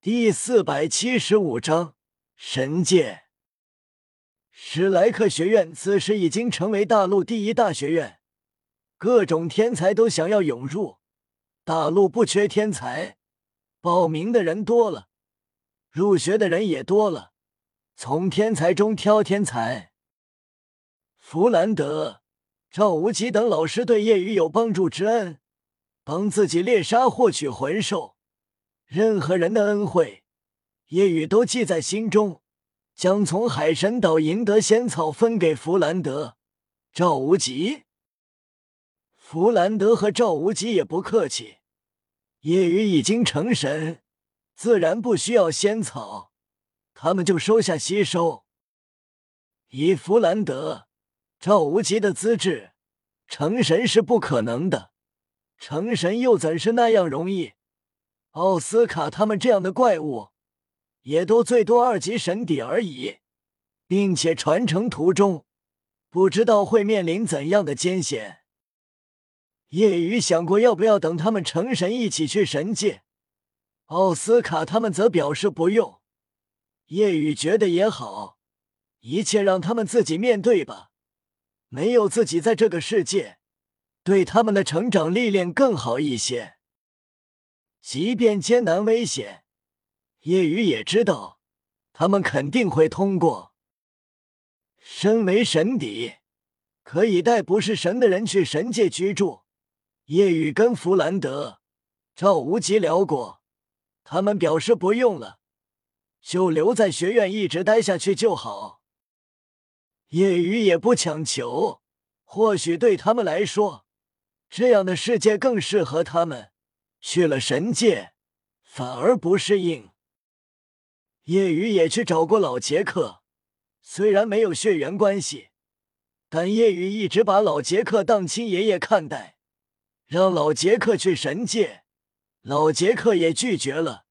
第四百七十五章神界。史莱克学院此时已经成为大陆第一大学院，各种天才都想要涌入。大陆不缺天才，报名的人多了，入学的人也多了。从天才中挑天才。弗兰德、赵无极等老师对叶雨有帮助之恩，帮自己猎杀获取魂兽。任何人的恩惠，叶雨都记在心中，将从海神岛赢得仙草分给弗兰德、赵无极。弗兰德和赵无极也不客气，叶雨已经成神，自然不需要仙草，他们就收下吸收。以弗兰德、赵无极的资质，成神是不可能的，成神又怎是那样容易？奥斯卡他们这样的怪物，也都最多二级神邸而已，并且传承途中不知道会面临怎样的艰险。叶雨想过要不要等他们成神一起去神界，奥斯卡他们则表示不用。叶雨觉得也好，一切让他们自己面对吧，没有自己在这个世界，对他们的成长历练更好一些。即便艰难危险，叶雨也知道他们肯定会通过。身为神邸，可以带不是神的人去神界居住。叶雨跟弗兰德、赵无极聊过，他们表示不用了，就留在学院一直待下去就好。叶雨也不强求，或许对他们来说，这样的世界更适合他们。去了神界，反而不适应。叶雨也去找过老杰克，虽然没有血缘关系，但叶雨一直把老杰克当亲爷爷看待。让老杰克去神界，老杰克也拒绝了。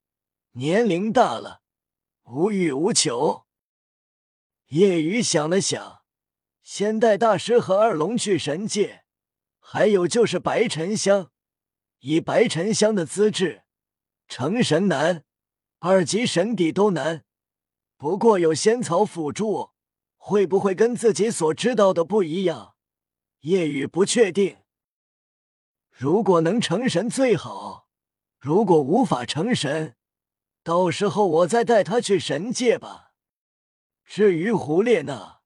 年龄大了，无欲无求。叶雨想了想，先带大师和二龙去神界，还有就是白沉香。以白沉香的资质，成神难，二级神邸都难。不过有仙草辅助，会不会跟自己所知道的不一样？叶雨不确定。如果能成神最好，如果无法成神，到时候我再带他去神界吧。至于胡列娜，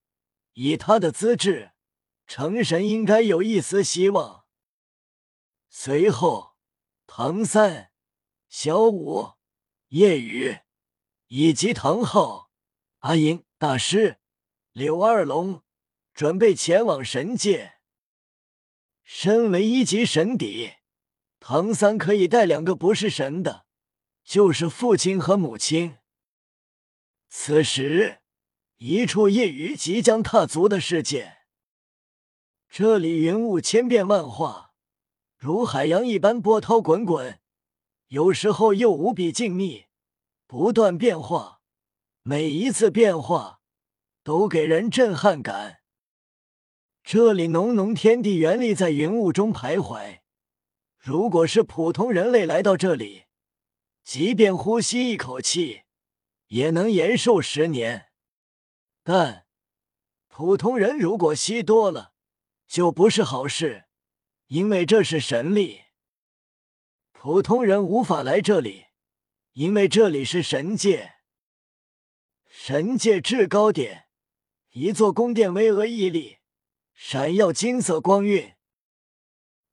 以他的资质，成神应该有一丝希望。随后，唐三、小五、夜雨以及唐昊、阿银大师、柳二龙准备前往神界。身为一级神邸，唐三可以带两个不是神的，就是父亲和母亲。此时，一处夜雨即将踏足的世界，这里云雾千变万化。如海洋一般波涛滚滚，有时候又无比静谧，不断变化。每一次变化都给人震撼感。这里浓浓天地元力在云雾中徘徊。如果是普通人类来到这里，即便呼吸一口气，也能延寿十年。但普通人如果吸多了，就不是好事。因为这是神力，普通人无法来这里，因为这里是神界。神界制高点，一座宫殿巍峨屹立，闪耀金色光晕。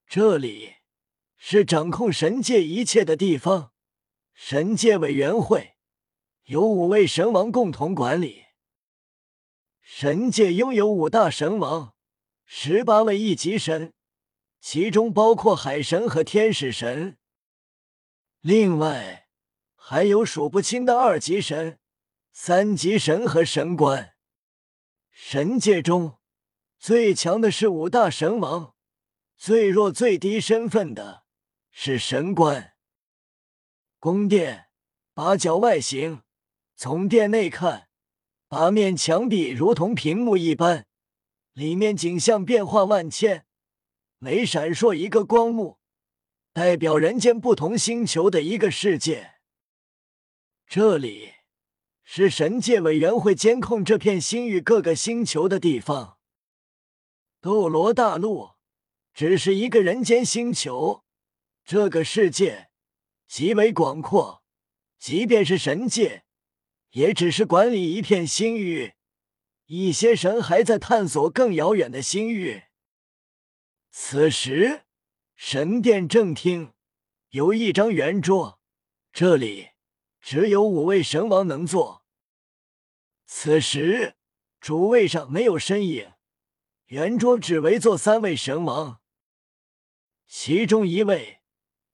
这里是掌控神界一切的地方，神界委员会由五位神王共同管理。神界拥有五大神王，十八位一级神。其中包括海神和天使神，另外还有数不清的二级神、三级神和神官。神界中最强的是五大神王，最弱最低身份的是神官。宫殿八角外形，从殿内看，八面墙壁如同屏幕一般，里面景象变化万千。每闪烁一个光幕，代表人间不同星球的一个世界。这里是神界委员会监控这片星域各个星球的地方。斗罗大陆只是一个人间星球，这个世界极为广阔，即便是神界，也只是管理一片星域。一些神还在探索更遥远的星域。此时，神殿正厅有一张圆桌，这里只有五位神王能坐。此时，主位上没有身影，圆桌只围坐三位神王，其中一位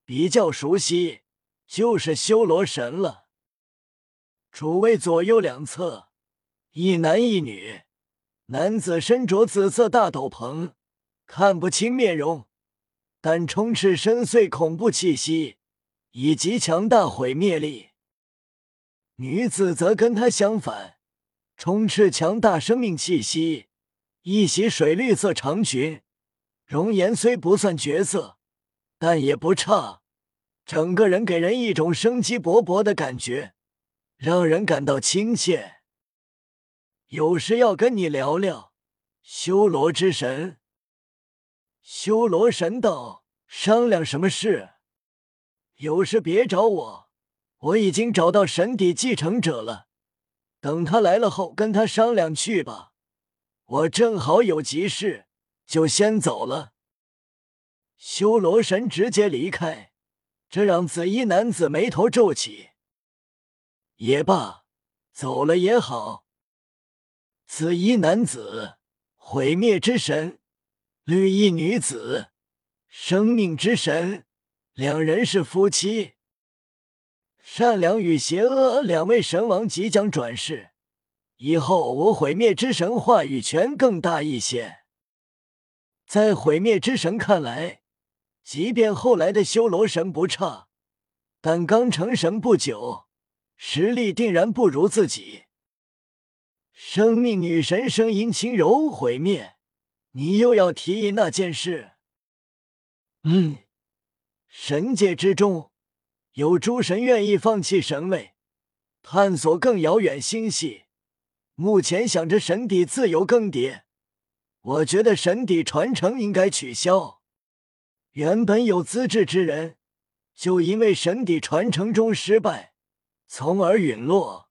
比较熟悉，就是修罗神了。主位左右两侧。一男一女，男子身着紫色大斗篷，看不清面容，但充斥深邃恐怖气息以及强大毁灭力。女子则跟他相反，充斥强大生命气息，一袭水绿色长裙，容颜虽不算绝色，但也不差，整个人给人一种生机勃勃的感觉，让人感到亲切。有事要跟你聊聊，修罗之神。修罗神道：“商量什么事？有事别找我，我已经找到神邸继承者了。等他来了后，跟他商量去吧。我正好有急事，就先走了。”修罗神直接离开，这让紫衣男子眉头皱起。也罢，走了也好。紫衣男子，毁灭之神；绿衣女子，生命之神。两人是夫妻。善良与邪恶两位神王即将转世，以后我毁灭之神话语权更大一些。在毁灭之神看来，即便后来的修罗神不差，但刚成神不久，实力定然不如自己。生命女神声音轻柔，毁灭。你又要提议那件事？嗯，神界之中有诸神愿意放弃神位，探索更遥远星系。目前想着神邸自由更迭，我觉得神邸传承应该取消。原本有资质之人，就因为神底传承中失败，从而陨落。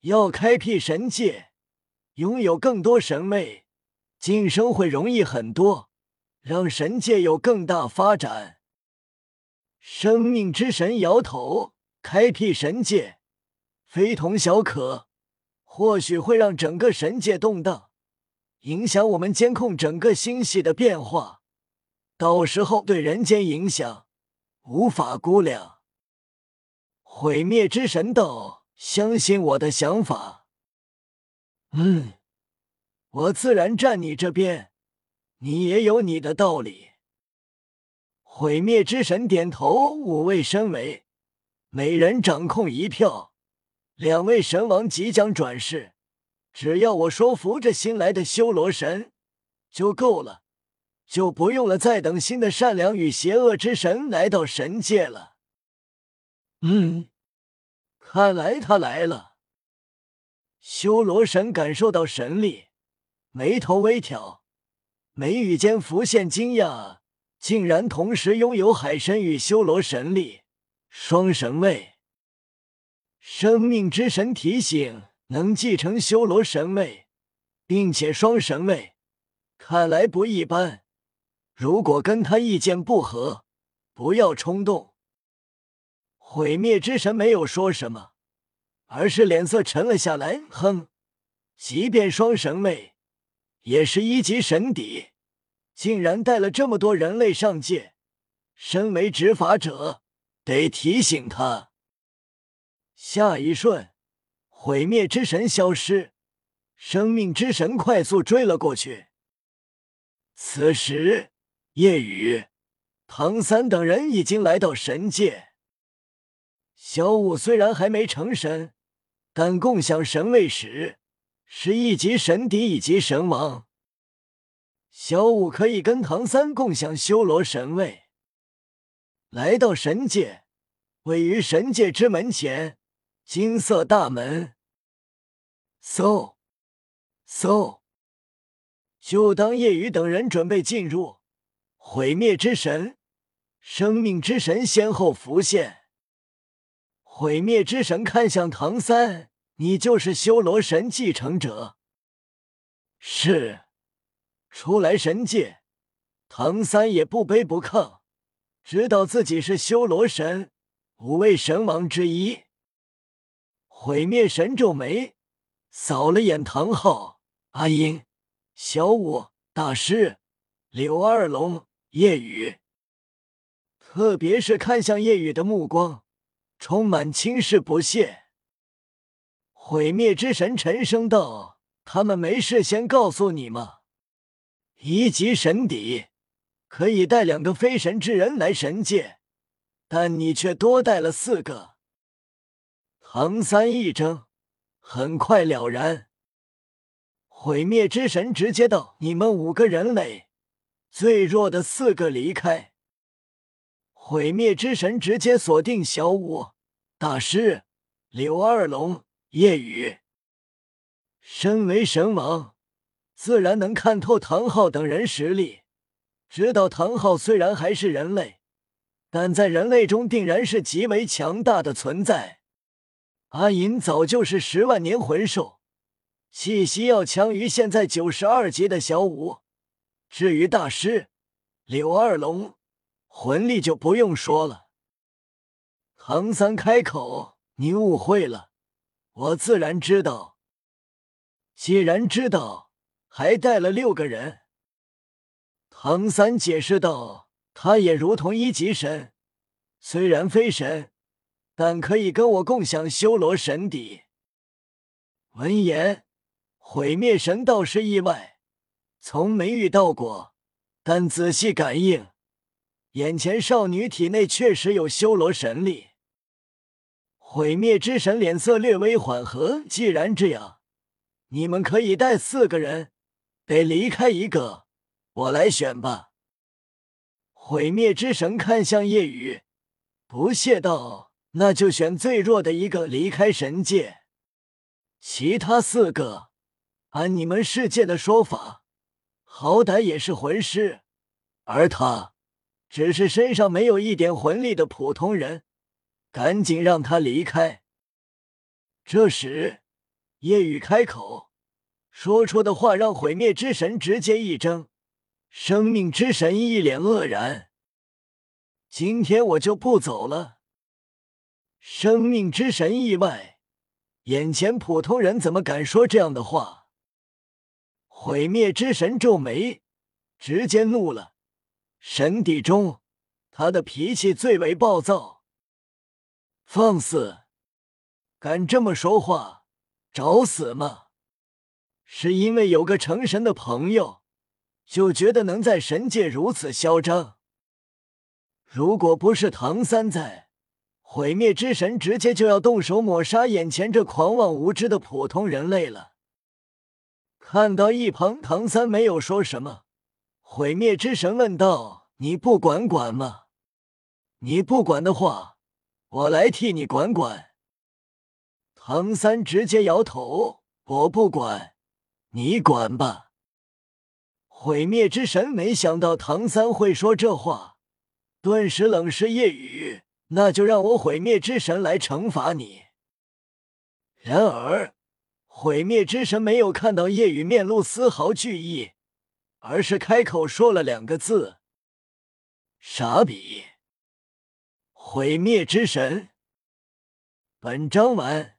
要开辟神界，拥有更多神位，晋升会容易很多，让神界有更大发展。生命之神摇头，开辟神界非同小可，或许会让整个神界动荡，影响我们监控整个星系的变化，到时候对人间影响无法估量。毁灭之神道。相信我的想法。嗯，我自然站你这边，你也有你的道理。毁灭之神点头，五位身为，每人掌控一票。两位神王即将转世，只要我说服这新来的修罗神就够了，就不用了再等新的善良与邪恶之神来到神界了。嗯。看来他来了。修罗神感受到神力，眉头微挑，眉宇间浮现惊讶，竟然同时拥有海神与修罗神力，双神位。生命之神提醒，能继承修罗神位，并且双神位，看来不一般。如果跟他意见不合，不要冲动。毁灭之神没有说什么，而是脸色沉了下来。哼，即便双神位，也是一级神邸，竟然带了这么多人类上界。身为执法者，得提醒他。下一瞬，毁灭之神消失，生命之神快速追了过去。此时，夜雨、唐三等人已经来到神界。小五虽然还没成神，但共享神位时是一级神邸以及神王。小五可以跟唐三共享修罗神位。来到神界，位于神界之门前，金色大门。嗖，嗖！就当夜雨等人准备进入，毁灭之神、生命之神先后浮现。毁灭之神看向唐三：“你就是修罗神继承者？”是。初来神界，唐三也不卑不亢，知道自己是修罗神，五位神王之一。毁灭神皱眉，扫了眼唐昊、阿音、小舞、大师、柳二龙、夜雨，特别是看向夜雨的目光。充满轻视不屑。毁灭之神沉声道：“他们没事先告诉你吗？一级神邸可以带两个飞神之人来神界，但你却多带了四个。”唐三一怔，很快了然。毁灭之神直接道：“你们五个人类最弱的四个离开。”毁灭之神直接锁定小舞大师、柳二龙、夜雨。身为神王，自然能看透唐昊等人实力，知道唐昊虽然还是人类，但在人类中定然是极为强大的存在。阿银早就是十万年魂兽，气息要强于现在九十二级的小舞。至于大师柳二龙。魂力就不用说了。唐三开口：“你误会了，我自然知道。既然知道，还带了六个人。”唐三解释道：“他也如同一级神，虽然非神，但可以跟我共享修罗神邸。”闻言，毁灭神倒是意外，从没遇到过，但仔细感应。眼前少女体内确实有修罗神力，毁灭之神脸色略微缓和。既然这样，你们可以带四个人，得离开一个，我来选吧。毁灭之神看向夜雨，不屑道：“那就选最弱的一个离开神界，其他四个，按你们世界的说法，好歹也是魂师，而他。”只是身上没有一点魂力的普通人，赶紧让他离开。这时，夜雨开口说出的话让毁灭之神直接一怔，生命之神一脸愕然。今天我就不走了。生命之神意外，眼前普通人怎么敢说这样的话？毁灭之神皱眉，直接怒了。神邸中，他的脾气最为暴躁。放肆！敢这么说话，找死吗？是因为有个成神的朋友，就觉得能在神界如此嚣张？如果不是唐三在，毁灭之神直接就要动手抹杀眼前这狂妄无知的普通人类了。看到一旁唐三没有说什么。毁灭之神问道：“你不管管吗？你不管的话，我来替你管管。”唐三直接摇头：“我不管，你管吧。”毁灭之神没想到唐三会说这话，顿时冷视夜雨：“那就让我毁灭之神来惩罚你。”然而，毁灭之神没有看到夜雨面露丝毫惧意。而是开口说了两个字：“傻逼。”毁灭之神。本章完。